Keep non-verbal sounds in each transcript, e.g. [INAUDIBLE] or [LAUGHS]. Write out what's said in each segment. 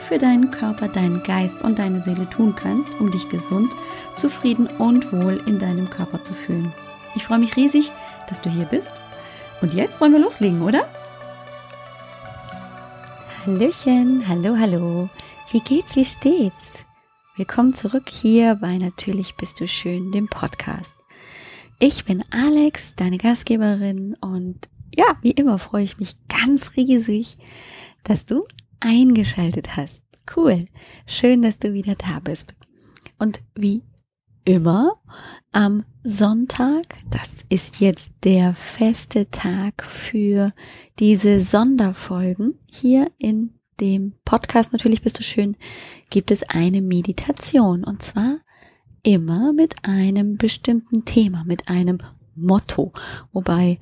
für deinen Körper, deinen Geist und deine Seele tun kannst, um dich gesund, zufrieden und wohl in deinem Körper zu fühlen. Ich freue mich riesig, dass du hier bist. Und jetzt wollen wir loslegen, oder? Hallöchen, hallo, hallo. Wie geht's, wie steht's? Willkommen zurück hier bei Natürlich bist du schön, dem Podcast. Ich bin Alex, deine Gastgeberin und ja, wie immer freue ich mich ganz riesig, dass du eingeschaltet hast. Cool. Schön, dass du wieder da bist. Und wie immer am Sonntag, das ist jetzt der feste Tag für diese Sonderfolgen hier in dem Podcast Natürlich bist du schön, gibt es eine Meditation und zwar immer mit einem bestimmten Thema, mit einem Motto. Wobei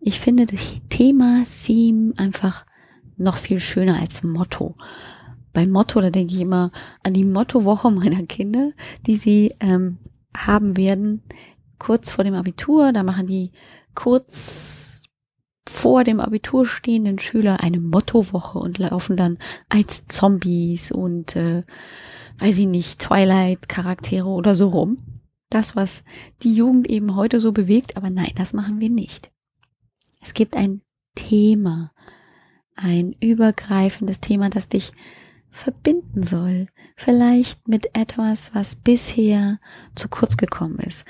ich finde das Thema, Theme einfach noch viel schöner als Motto. Beim Motto, da denke ich immer an die Mottowoche meiner Kinder, die sie ähm, haben werden kurz vor dem Abitur. Da machen die kurz vor dem Abitur stehenden Schüler eine Mottowoche und laufen dann als Zombies und äh, weiß ich nicht, Twilight-Charaktere oder so rum. Das, was die Jugend eben heute so bewegt, aber nein, das machen wir nicht. Es gibt ein Thema, ein übergreifendes Thema, das dich verbinden soll. Vielleicht mit etwas, was bisher zu kurz gekommen ist.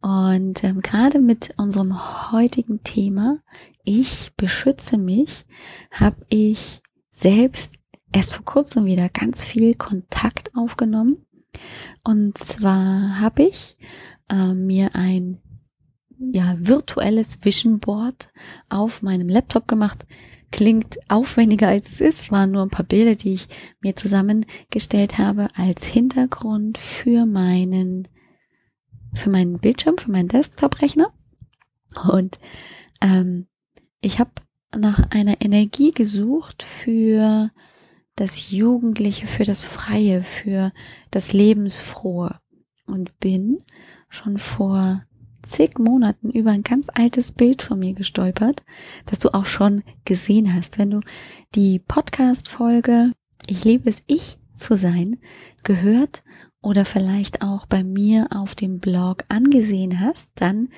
Und ähm, gerade mit unserem heutigen Thema, ich beschütze mich, habe ich selbst erst vor kurzem wieder ganz viel Kontakt aufgenommen. Und zwar habe ich äh, mir ein ja, virtuelles Vision Board auf meinem Laptop gemacht, klingt aufwendiger als es ist, waren nur ein paar Bilder, die ich mir zusammengestellt habe als Hintergrund für meinen, für meinen Bildschirm, für meinen Desktop-Rechner. Und ähm, ich habe nach einer Energie gesucht für das Jugendliche, für das Freie, für das Lebensfrohe und bin schon vor zig Monaten über ein ganz altes Bild von mir gestolpert, das du auch schon gesehen hast. Wenn du die Podcast-Folge Ich liebe es, ich zu sein gehört oder vielleicht auch bei mir auf dem Blog angesehen hast, dann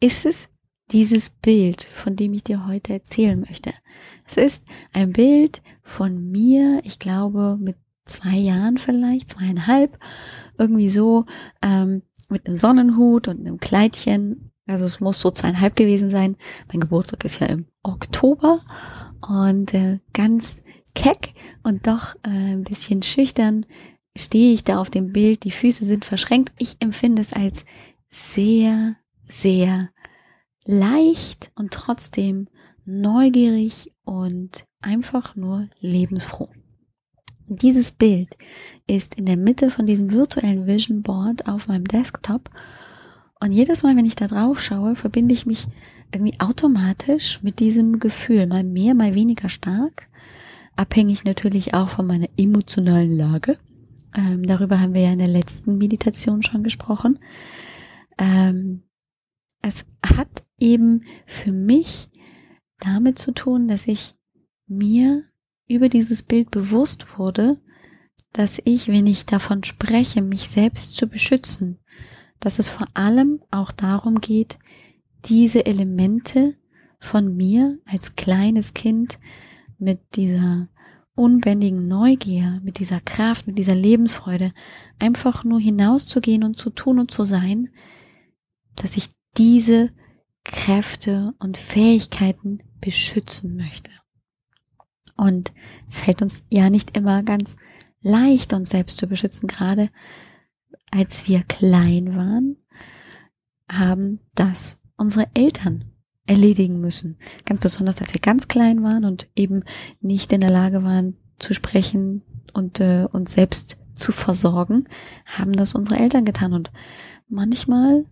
ist es dieses Bild, von dem ich dir heute erzählen möchte. Es ist ein Bild von mir, ich glaube mit zwei Jahren vielleicht, zweieinhalb, irgendwie so, ähm, mit einem Sonnenhut und einem Kleidchen. Also es muss so zweieinhalb gewesen sein. Mein Geburtstag ist ja im Oktober und äh, ganz keck und doch äh, ein bisschen schüchtern stehe ich da auf dem Bild. Die Füße sind verschränkt. Ich empfinde es als sehr, sehr leicht und trotzdem neugierig und einfach nur lebensfroh. Dieses Bild ist in der Mitte von diesem virtuellen Vision Board auf meinem Desktop. Und jedes Mal, wenn ich da drauf schaue, verbinde ich mich irgendwie automatisch mit diesem Gefühl, mal mehr, mal weniger stark. Abhängig natürlich auch von meiner emotionalen Lage. Ähm, darüber haben wir ja in der letzten Meditation schon gesprochen. Ähm, es hat eben für mich damit zu tun, dass ich mir über dieses Bild bewusst wurde, dass ich, wenn ich davon spreche, mich selbst zu beschützen, dass es vor allem auch darum geht, diese Elemente von mir als kleines Kind mit dieser unbändigen Neugier, mit dieser Kraft, mit dieser Lebensfreude einfach nur hinauszugehen und zu tun und zu sein, dass ich diese Kräfte und Fähigkeiten beschützen möchte. Und es fällt uns ja nicht immer ganz leicht, uns selbst zu beschützen. Gerade als wir klein waren, haben das unsere Eltern erledigen müssen. Ganz besonders, als wir ganz klein waren und eben nicht in der Lage waren zu sprechen und äh, uns selbst zu versorgen, haben das unsere Eltern getan. Und manchmal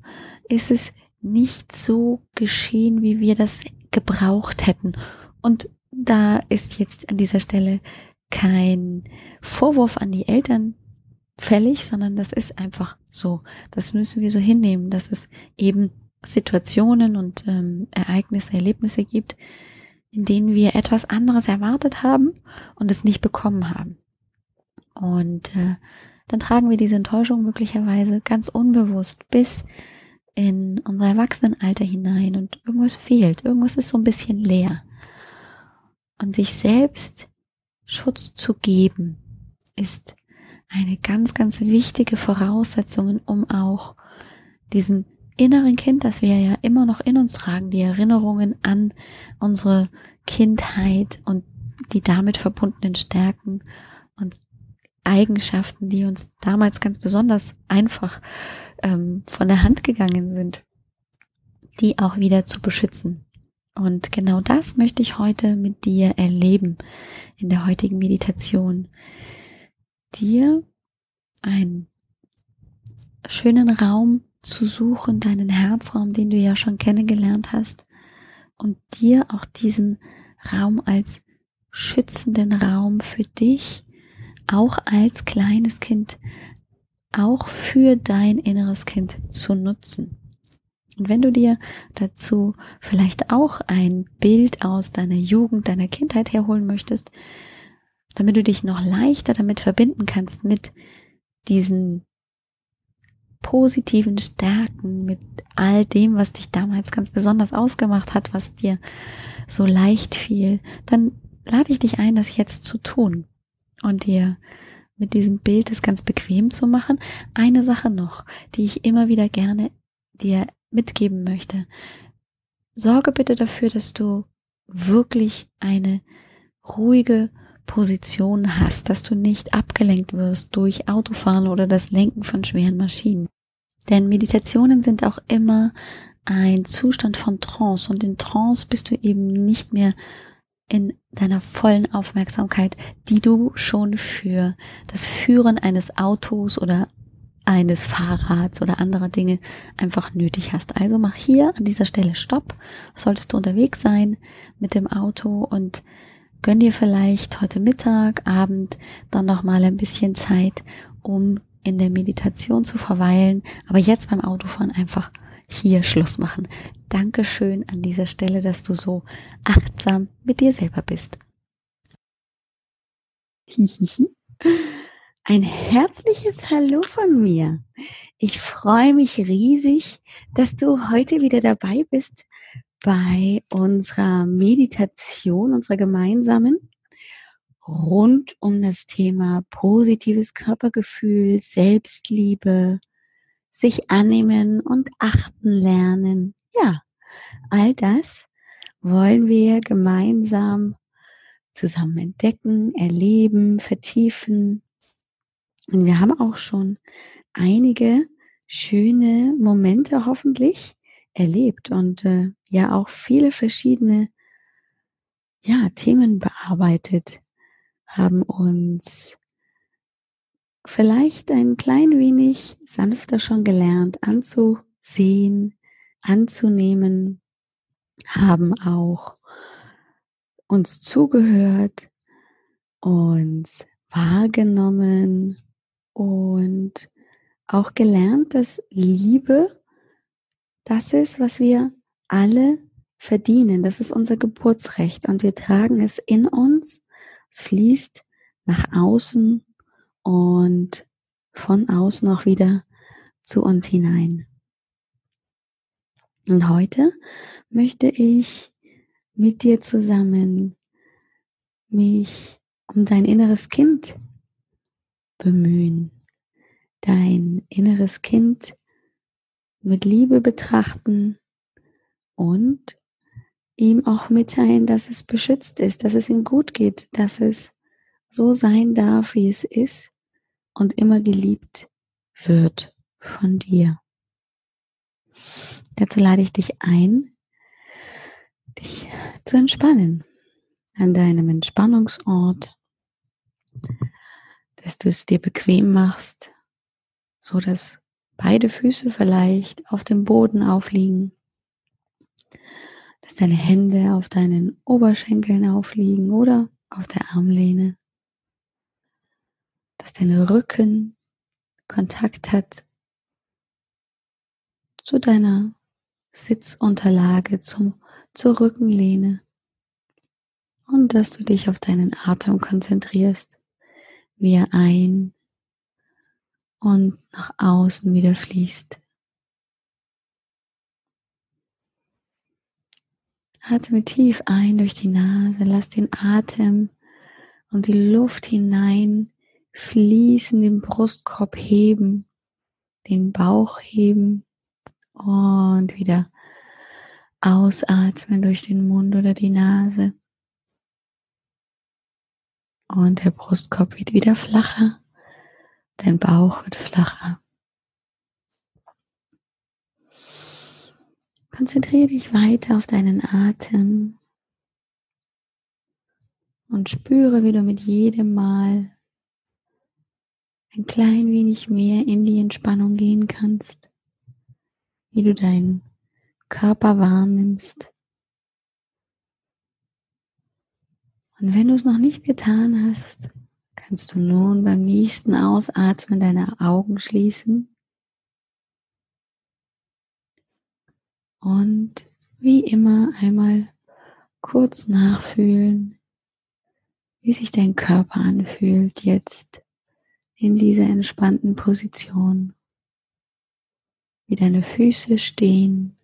ist es nicht so geschehen, wie wir das gebraucht hätten. Und da ist jetzt an dieser Stelle kein Vorwurf an die Eltern fällig, sondern das ist einfach so. Das müssen wir so hinnehmen, dass es eben Situationen und ähm, Ereignisse, Erlebnisse gibt, in denen wir etwas anderes erwartet haben und es nicht bekommen haben. Und äh, dann tragen wir diese Enttäuschung möglicherweise ganz unbewusst bis in unser Erwachsenenalter hinein und irgendwas fehlt, irgendwas ist so ein bisschen leer. Und sich selbst Schutz zu geben, ist eine ganz, ganz wichtige Voraussetzung, um auch diesem inneren Kind, das wir ja immer noch in uns tragen, die Erinnerungen an unsere Kindheit und die damit verbundenen Stärken und Eigenschaften, die uns damals ganz besonders einfach ähm, von der Hand gegangen sind, die auch wieder zu beschützen. Und genau das möchte ich heute mit dir erleben in der heutigen Meditation. Dir einen schönen Raum zu suchen, deinen Herzraum, den du ja schon kennengelernt hast, und dir auch diesen Raum als schützenden Raum für dich, auch als kleines Kind, auch für dein inneres Kind zu nutzen. Und wenn du dir dazu vielleicht auch ein Bild aus deiner Jugend, deiner Kindheit herholen möchtest, damit du dich noch leichter damit verbinden kannst mit diesen positiven Stärken, mit all dem, was dich damals ganz besonders ausgemacht hat, was dir so leicht fiel, dann lade ich dich ein, das jetzt zu tun und dir mit diesem Bild es ganz bequem zu machen. Eine Sache noch, die ich immer wieder gerne dir mitgeben möchte. Sorge bitte dafür, dass du wirklich eine ruhige Position hast, dass du nicht abgelenkt wirst durch Autofahren oder das Lenken von schweren Maschinen. Denn Meditationen sind auch immer ein Zustand von Trance und in Trance bist du eben nicht mehr in deiner vollen Aufmerksamkeit, die du schon für das Führen eines Autos oder eines Fahrrads oder anderer Dinge einfach nötig hast. Also mach hier an dieser Stelle Stopp. Solltest du unterwegs sein mit dem Auto und gönn dir vielleicht heute Mittag, Abend dann noch mal ein bisschen Zeit, um in der Meditation zu verweilen. Aber jetzt beim Autofahren einfach hier Schluss machen. Dankeschön an dieser Stelle, dass du so achtsam mit dir selber bist. [LAUGHS] Ein herzliches Hallo von mir. Ich freue mich riesig, dass du heute wieder dabei bist bei unserer Meditation, unserer gemeinsamen, rund um das Thema positives Körpergefühl, Selbstliebe, sich annehmen und achten lernen. Ja, all das wollen wir gemeinsam zusammen entdecken, erleben, vertiefen und wir haben auch schon einige schöne Momente hoffentlich erlebt und äh, ja auch viele verschiedene ja, Themen bearbeitet, haben uns vielleicht ein klein wenig sanfter schon gelernt anzusehen, anzunehmen, haben auch uns zugehört, uns wahrgenommen und auch gelernt, dass Liebe das ist, was wir alle verdienen. Das ist unser Geburtsrecht und wir tragen es in uns. Es fließt nach außen und von außen auch wieder zu uns hinein. Und heute möchte ich mit dir zusammen mich um dein inneres Kind bemühen, dein inneres Kind mit Liebe betrachten und ihm auch mitteilen, dass es beschützt ist, dass es ihm gut geht, dass es so sein darf, wie es ist und immer geliebt wird von dir. Dazu lade ich dich ein, dich zu entspannen an deinem Entspannungsort, dass du es dir bequem machst, so dass beide Füße vielleicht auf dem Boden aufliegen, dass deine Hände auf deinen Oberschenkeln aufliegen oder auf der Armlehne, dass dein Rücken Kontakt hat zu deiner Sitzunterlage, zum, zur Rückenlehne und dass du dich auf deinen Atem konzentrierst, wie er ein und nach außen wieder fließt. Atme tief ein durch die Nase, lass den Atem und die Luft hinein fließen, den Brustkorb heben, den Bauch heben und wieder ausatmen durch den Mund oder die Nase. Und der Brustkorb wird wieder flacher, dein Bauch wird flacher. Konzentriere dich weiter auf deinen Atem. Und spüre, wie du mit jedem Mal ein klein wenig mehr in die Entspannung gehen kannst, wie du deinen Körper wahrnimmst, Und wenn du es noch nicht getan hast, kannst du nun beim nächsten Ausatmen deine Augen schließen. Und wie immer einmal kurz nachfühlen, wie sich dein Körper anfühlt jetzt in dieser entspannten Position, wie deine Füße stehen,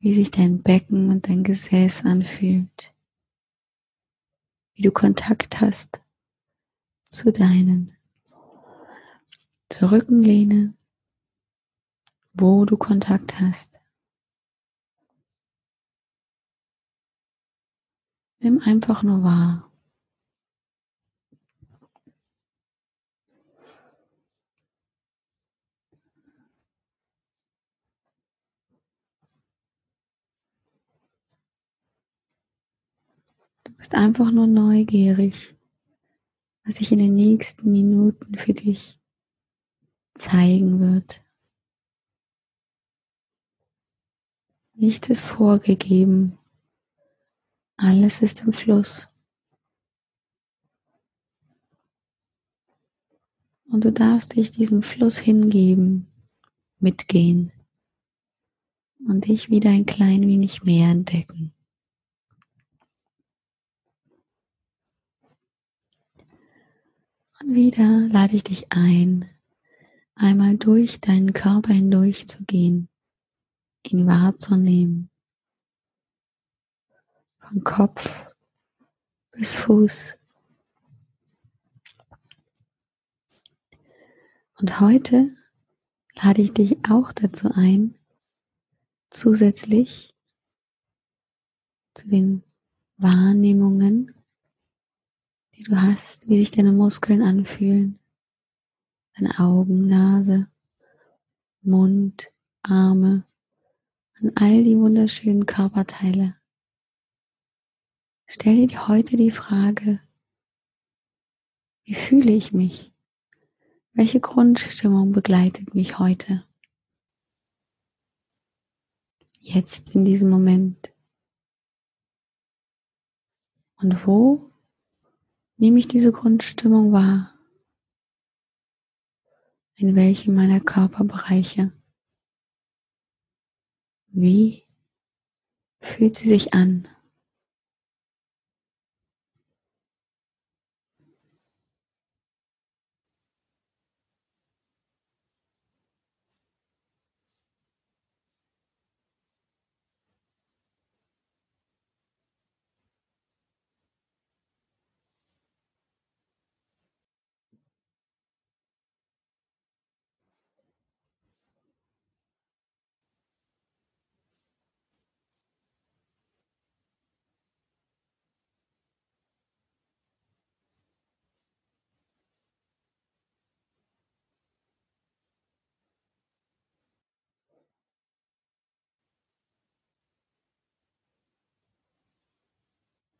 wie sich dein Becken und dein Gesäß anfühlt wie du Kontakt hast zu deinen, zur Rückenlehne, wo du Kontakt hast. Nimm einfach nur wahr. Bist einfach nur neugierig, was sich in den nächsten Minuten für dich zeigen wird. Nichts ist vorgegeben. Alles ist im Fluss. Und du darfst dich diesem Fluss hingeben, mitgehen und dich wieder ein klein wenig mehr entdecken. Wieder lade ich dich ein, einmal durch deinen Körper hindurch zu gehen, ihn wahrzunehmen. Von Kopf bis Fuß. Und heute lade ich dich auch dazu ein, zusätzlich zu den Wahrnehmungen die du hast, wie sich deine Muskeln anfühlen, deine Augen, Nase, Mund, Arme, an all die wunderschönen Körperteile. Stell dir heute die Frage, wie fühle ich mich? Welche Grundstimmung begleitet mich heute? Jetzt in diesem Moment. Und wo nehme ich diese Grundstimmung wahr? In welchem meiner Körperbereiche? Wie fühlt sie sich an?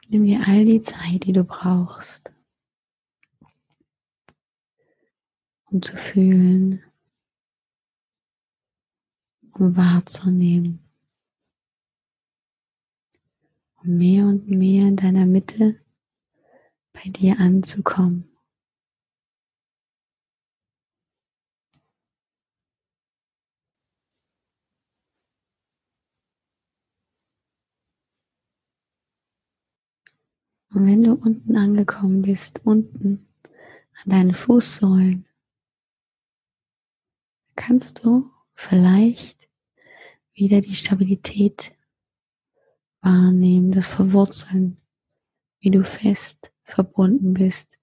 Nimm dir all die Zeit, die du brauchst, um zu fühlen, um wahrzunehmen, um mehr und mehr in deiner Mitte bei dir anzukommen. Und wenn du unten angekommen bist, unten an deinen Fußsohlen, kannst du vielleicht wieder die Stabilität wahrnehmen, das Verwurzeln, wie du fest verbunden bist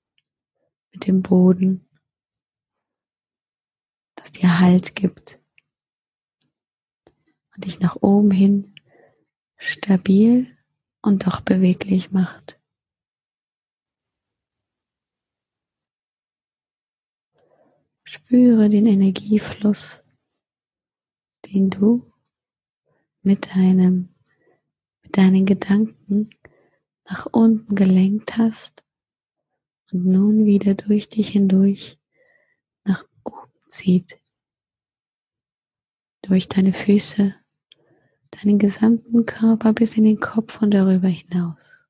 mit dem Boden, das dir Halt gibt und dich nach oben hin stabil und doch beweglich macht. Spüre den Energiefluss, den du mit deinem, mit deinen Gedanken nach unten gelenkt hast und nun wieder durch dich hindurch nach oben zieht. Durch deine Füße, deinen gesamten Körper bis in den Kopf und darüber hinaus.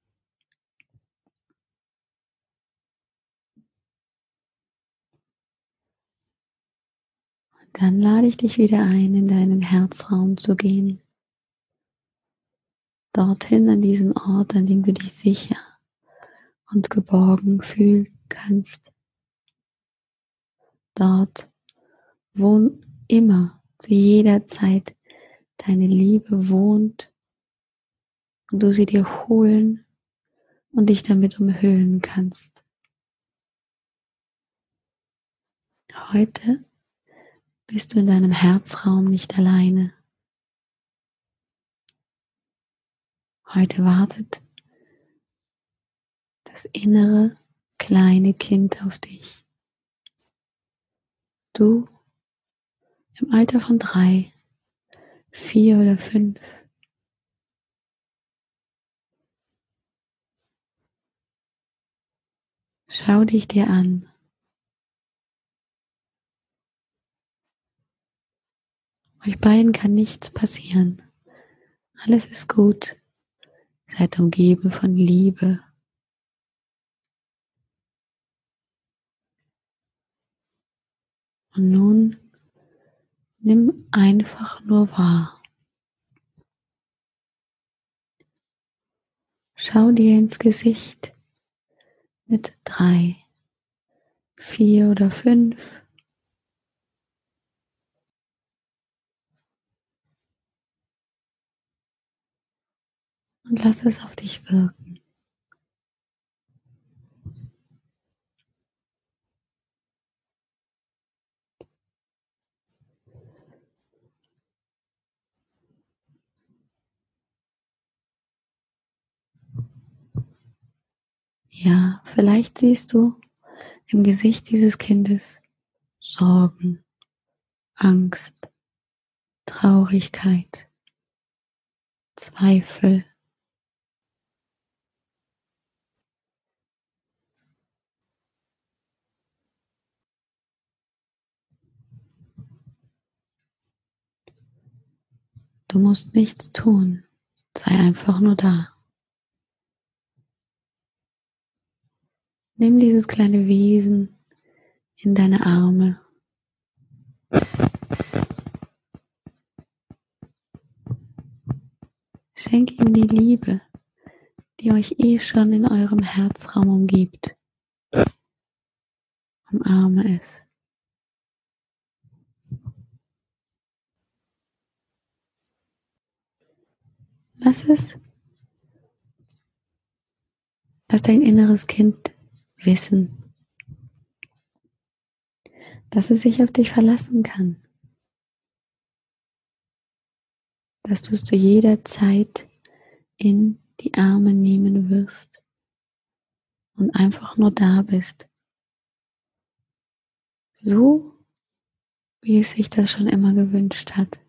Dann lade ich dich wieder ein, in deinen Herzraum zu gehen. Dorthin an diesen Ort, an dem du dich sicher und geborgen fühlen kannst. Dort, wo immer, zu jeder Zeit deine Liebe wohnt und du sie dir holen und dich damit umhüllen kannst. Heute bist du in deinem Herzraum nicht alleine. Heute wartet das innere kleine Kind auf dich. Du im Alter von drei, vier oder fünf. Schau dich dir an. Euch beiden kann nichts passieren. Alles ist gut. Seid umgeben von Liebe. Und nun nimm einfach nur wahr. Schau dir ins Gesicht mit drei, vier oder fünf. Und lass es auf dich wirken. Ja, vielleicht siehst du im Gesicht dieses Kindes Sorgen, Angst, Traurigkeit, Zweifel, Du musst nichts tun, sei einfach nur da. Nimm dieses kleine Wesen in deine Arme. Schenk ihm die Liebe, die euch eh schon in eurem Herzraum umgibt. Umarme es. Lass es. Lass dein inneres Kind wissen, dass es sich auf dich verlassen kann. Dass du es zu jeder Zeit in die Arme nehmen wirst und einfach nur da bist. So, wie es sich das schon immer gewünscht hat.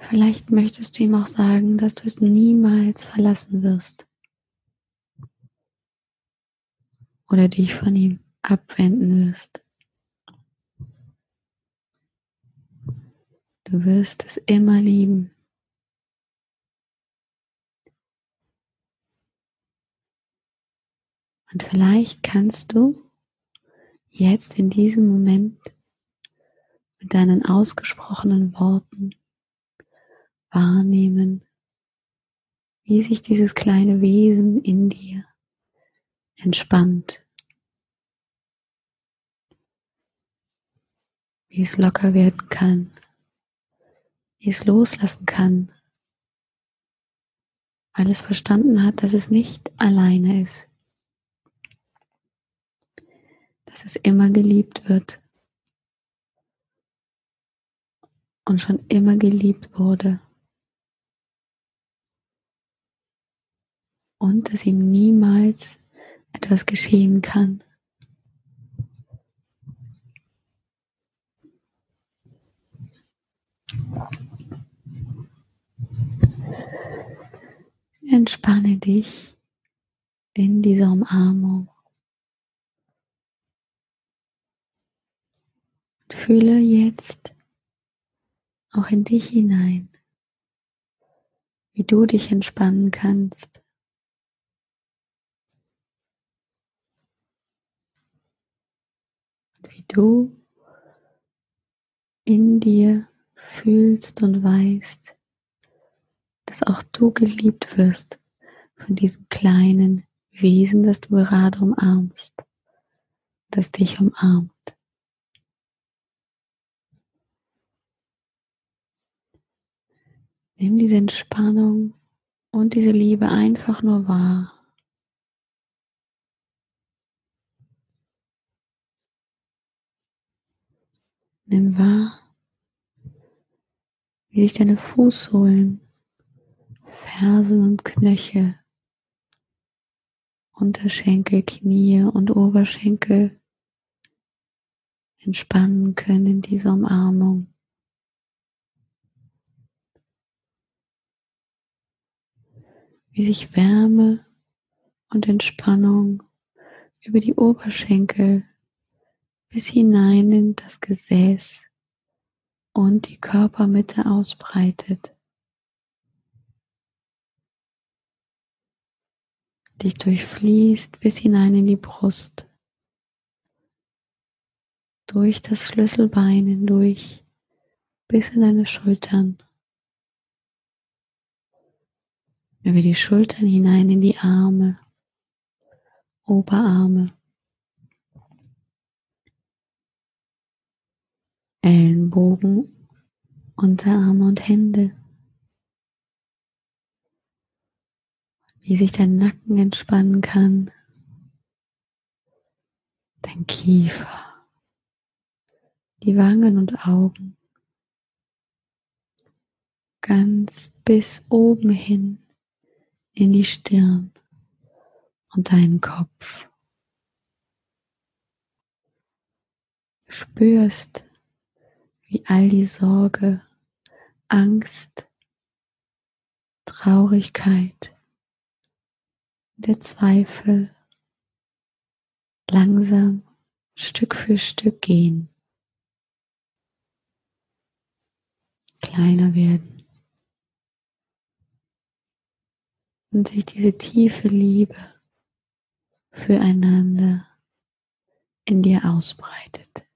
Vielleicht möchtest du ihm auch sagen, dass du es niemals verlassen wirst. oder dich von ihm abwenden wirst. Du wirst es immer lieben. Und vielleicht kannst du jetzt in diesem Moment mit deinen ausgesprochenen Worten wahrnehmen, wie sich dieses kleine Wesen in dir entspannt, wie es locker werden kann, wie es loslassen kann, weil es verstanden hat, dass es nicht alleine ist, dass es immer geliebt wird. Und schon immer geliebt wurde. Und dass ihm niemals etwas geschehen kann. Entspanne dich in dieser Umarmung. Fühle jetzt auch in dich hinein, wie du dich entspannen kannst. Und wie du in dir fühlst und weißt, dass auch du geliebt wirst von diesem kleinen Wesen, das du gerade umarmst, das dich umarmt. Nimm diese Entspannung und diese Liebe einfach nur wahr. Nimm wahr, wie sich deine Fußsohlen, Fersen und Knöchel, Unterschenkel, Knie und Oberschenkel entspannen können in dieser Umarmung. wie sich Wärme und Entspannung über die Oberschenkel bis hinein in das Gesäß und die Körpermitte ausbreitet. Dich durchfließt bis hinein in die Brust, durch das Schlüsselbein hindurch bis in deine Schultern. Über die Schultern hinein in die Arme, Oberarme, Ellenbogen, Unterarme und Hände. Wie sich dein Nacken entspannen kann, dein Kiefer, die Wangen und Augen, ganz bis oben hin in die Stirn und deinen Kopf. spürst, wie all die Sorge, Angst, Traurigkeit, der Zweifel langsam Stück für Stück gehen, kleiner werden. und sich diese tiefe Liebe füreinander in dir ausbreitet.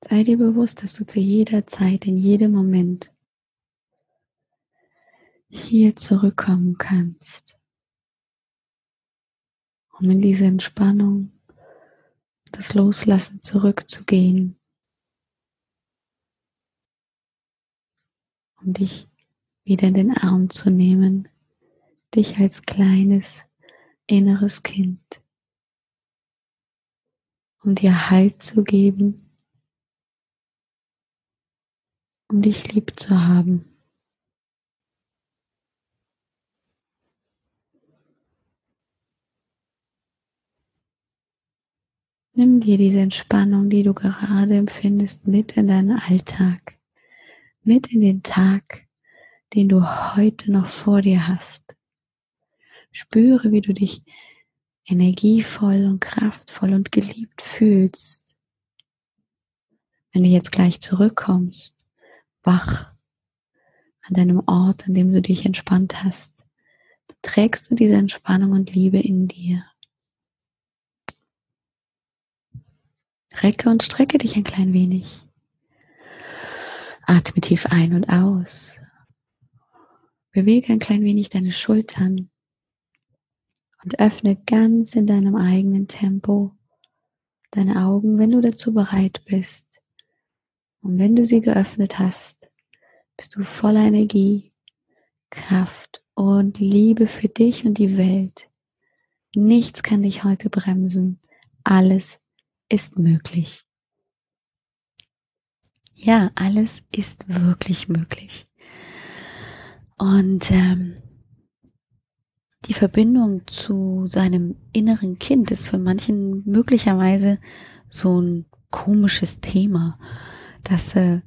Sei dir bewusst, dass du zu jeder Zeit, in jedem Moment hier zurückkommen kannst um in diese Entspannung, das Loslassen zurückzugehen, um dich wieder in den Arm zu nehmen, dich als kleines inneres Kind, um dir Halt zu geben, um dich lieb zu haben. Nimm dir diese Entspannung, die du gerade empfindest, mit in deinen Alltag, mit in den Tag, den du heute noch vor dir hast. Spüre, wie du dich energievoll und kraftvoll und geliebt fühlst. Wenn du jetzt gleich zurückkommst, wach an deinem Ort, an dem du dich entspannt hast, dann trägst du diese Entspannung und Liebe in dir. Recke und strecke dich ein klein wenig. Atme tief ein und aus. Bewege ein klein wenig deine Schultern und öffne ganz in deinem eigenen Tempo deine Augen, wenn du dazu bereit bist. Und wenn du sie geöffnet hast, bist du voller Energie, Kraft und Liebe für dich und die Welt. Nichts kann dich heute bremsen. Alles ist möglich. Ja, alles ist wirklich möglich. Und ähm, die Verbindung zu seinem inneren Kind ist für manchen möglicherweise so ein komisches Thema, das äh,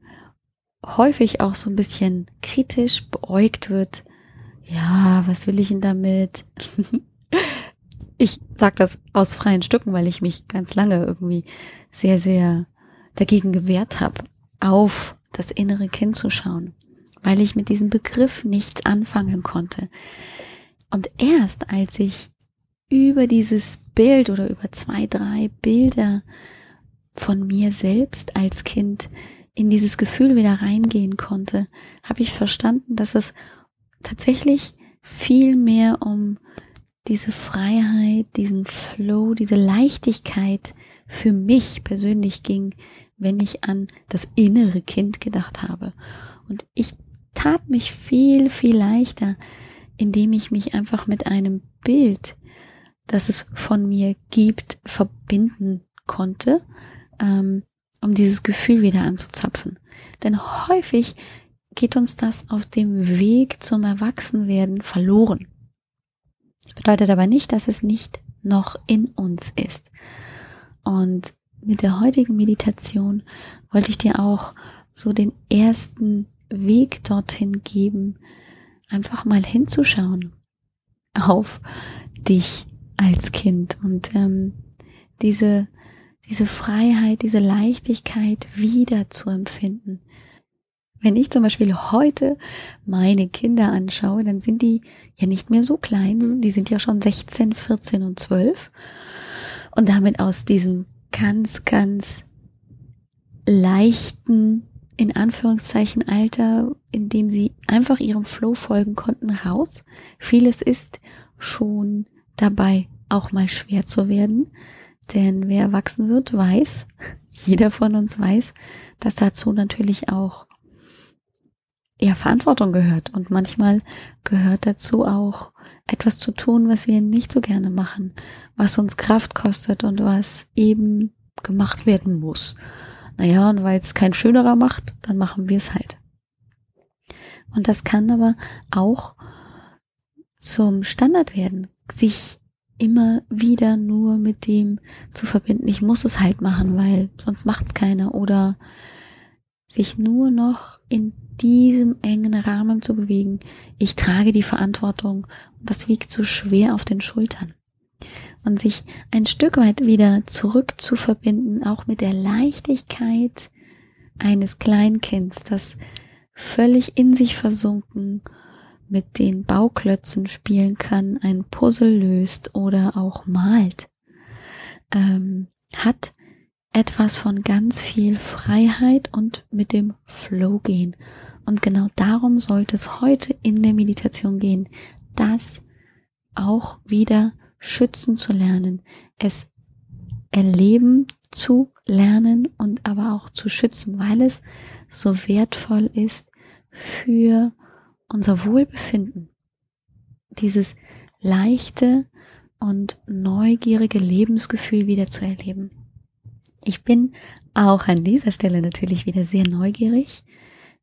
häufig auch so ein bisschen kritisch beäugt wird. Ja, was will ich denn damit? [LAUGHS] ich sage das aus freien Stücken, weil ich mich ganz lange irgendwie sehr, sehr dagegen gewehrt habe, auf das innere Kind zu schauen, weil ich mit diesem Begriff nichts anfangen konnte. Und erst als ich über dieses Bild oder über zwei, drei Bilder von mir selbst als Kind in dieses Gefühl wieder reingehen konnte, habe ich verstanden, dass es tatsächlich viel mehr um diese Freiheit, diesen Flow, diese Leichtigkeit für mich persönlich ging, wenn ich an das innere Kind gedacht habe. Und ich tat mich viel, viel leichter, indem ich mich einfach mit einem Bild, das es von mir gibt, verbinden konnte, ähm, um dieses Gefühl wieder anzuzapfen. Denn häufig geht uns das auf dem Weg zum Erwachsenwerden verloren. Das bedeutet aber nicht, dass es nicht noch in uns ist. Und mit der heutigen Meditation wollte ich dir auch so den ersten Weg dorthin geben, einfach mal hinzuschauen auf dich als Kind. Und ähm, diese diese Freiheit, diese Leichtigkeit wieder zu empfinden, wenn ich zum Beispiel heute meine Kinder anschaue, dann sind die ja nicht mehr so klein, die sind ja schon 16, 14 und 12 und damit aus diesem ganz, ganz leichten, in Anführungszeichen Alter, in dem sie einfach ihrem Flow folgen konnten, raus. Vieles ist schon dabei, auch mal schwer zu werden, denn wer erwachsen wird, weiß, [LAUGHS] jeder von uns weiß, dass dazu natürlich auch ja, Verantwortung gehört. Und manchmal gehört dazu auch etwas zu tun, was wir nicht so gerne machen, was uns Kraft kostet und was eben gemacht werden muss. Naja, und weil es kein schönerer macht, dann machen wir es halt. Und das kann aber auch zum Standard werden, sich immer wieder nur mit dem zu verbinden, ich muss es halt machen, weil sonst macht es keiner oder sich nur noch in diesem engen Rahmen zu bewegen. Ich trage die Verantwortung und das wiegt so schwer auf den Schultern. Und sich ein Stück weit wieder zurück zu verbinden, auch mit der Leichtigkeit eines Kleinkinds, das völlig in sich versunken mit den Bauklötzen spielen kann, ein Puzzle löst oder auch malt, ähm, hat etwas von ganz viel Freiheit und mit dem Flow gehen. Und genau darum sollte es heute in der Meditation gehen, das auch wieder schützen zu lernen, es erleben zu lernen und aber auch zu schützen, weil es so wertvoll ist für unser Wohlbefinden. Dieses leichte und neugierige Lebensgefühl wieder zu erleben. Ich bin auch an dieser Stelle natürlich wieder sehr neugierig,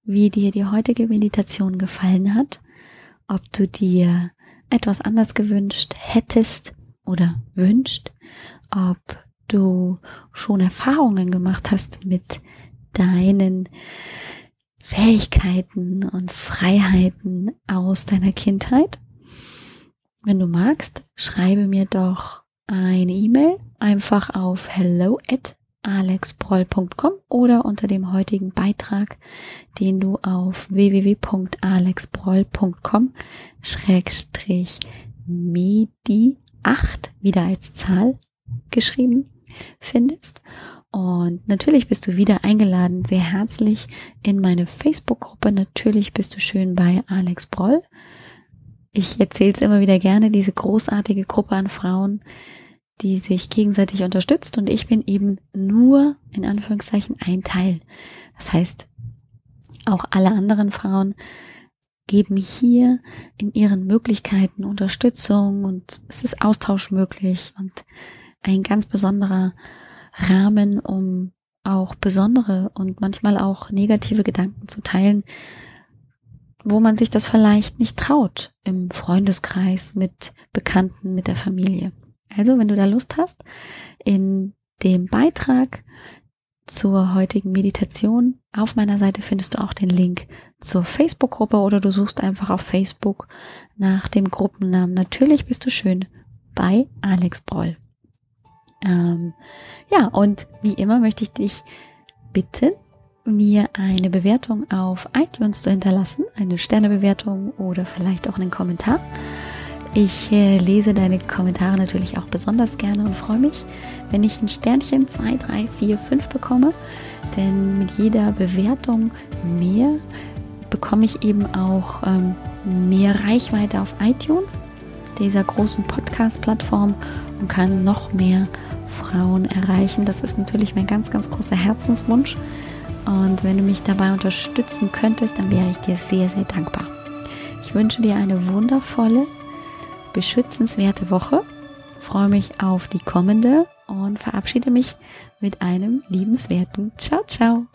wie dir die heutige Meditation gefallen hat, ob du dir etwas anders gewünscht hättest oder wünscht, ob du schon Erfahrungen gemacht hast mit deinen Fähigkeiten und Freiheiten aus deiner Kindheit. Wenn du magst, schreibe mir doch eine E-Mail einfach auf hello at alexbroll.com oder unter dem heutigen Beitrag, den du auf www.alexbroll.com schrägstrich medi 8 wieder als Zahl geschrieben findest. Und natürlich bist du wieder eingeladen, sehr herzlich in meine Facebook-Gruppe. Natürlich bist du schön bei Alex Broll. Ich erzähle es immer wieder gerne, diese großartige Gruppe an Frauen, die sich gegenseitig unterstützt und ich bin eben nur in Anführungszeichen ein Teil. Das heißt, auch alle anderen Frauen geben hier in ihren Möglichkeiten Unterstützung und es ist Austausch möglich und ein ganz besonderer Rahmen, um auch besondere und manchmal auch negative Gedanken zu teilen, wo man sich das vielleicht nicht traut im Freundeskreis, mit Bekannten, mit der Familie. Also, wenn du da Lust hast, in dem Beitrag zur heutigen Meditation auf meiner Seite findest du auch den Link zur Facebook-Gruppe oder du suchst einfach auf Facebook nach dem Gruppennamen Natürlich bist du schön bei Alex Broll. Ähm, ja, und wie immer möchte ich dich bitten, mir eine Bewertung auf iTunes zu hinterlassen, eine Sternebewertung oder vielleicht auch einen Kommentar. Ich äh, lese deine Kommentare natürlich auch besonders gerne und freue mich, wenn ich ein Sternchen 2, 3, 4, 5 bekomme. Denn mit jeder Bewertung mehr bekomme ich eben auch ähm, mehr Reichweite auf iTunes, dieser großen Podcast-Plattform und kann noch mehr Frauen erreichen. Das ist natürlich mein ganz, ganz großer Herzenswunsch. Und wenn du mich dabei unterstützen könntest, dann wäre ich dir sehr, sehr dankbar. Ich wünsche dir eine wundervolle beschützenswerte Woche. Freue mich auf die kommende und verabschiede mich mit einem liebenswerten Ciao, ciao.